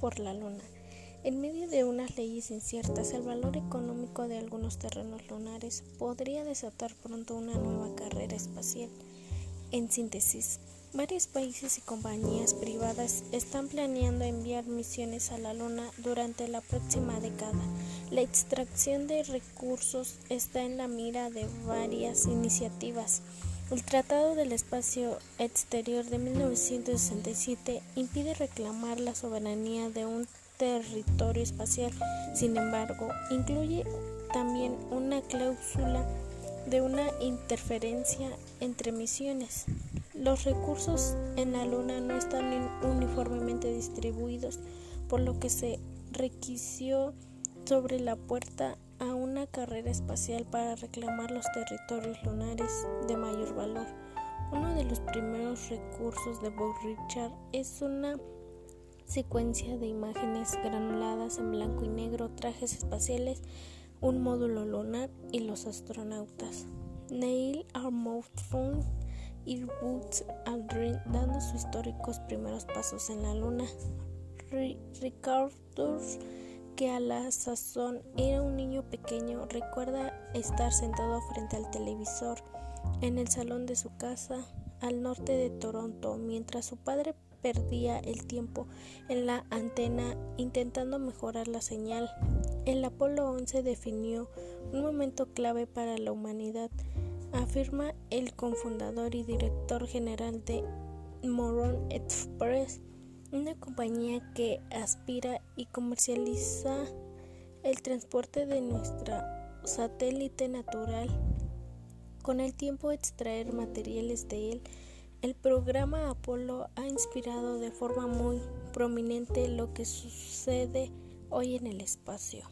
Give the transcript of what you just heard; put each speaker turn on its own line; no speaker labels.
por la Luna. En medio de unas leyes inciertas, el valor económico de algunos terrenos lunares podría desatar pronto una nueva carrera espacial. En síntesis, varios países y compañías privadas están planeando enviar misiones a la Luna durante la próxima década. La extracción de recursos está en la mira de varias iniciativas. El Tratado del Espacio Exterior de 1967 impide reclamar la soberanía de un territorio espacial. Sin embargo, incluye también una cláusula de una interferencia entre misiones. Los recursos en la Luna no están uniformemente distribuidos, por lo que se requirió sobre la puerta a una carrera espacial para reclamar los territorios lunares de mayor valor. Uno de los primeros recursos de Bob Richard es una secuencia de imágenes granuladas en blanco y negro, trajes espaciales, un módulo lunar y los astronautas. Neil Armstrong y Buzz Aldrin dando sus históricos primeros pasos en la Luna. Ricardo, que a la sazón era un niño pequeño, recuerda estar sentado frente al televisor en el salón de su casa al norte de Toronto mientras su padre perdía el tiempo en la antena intentando mejorar la señal. El Apolo 11 definió un momento clave para la humanidad, afirma el cofundador y director general de Moron Express, una compañía que aspira y comercializa el transporte de nuestro satélite natural. Con el tiempo extraer materiales de él el programa Apolo ha inspirado de forma muy prominente lo que sucede hoy en el espacio.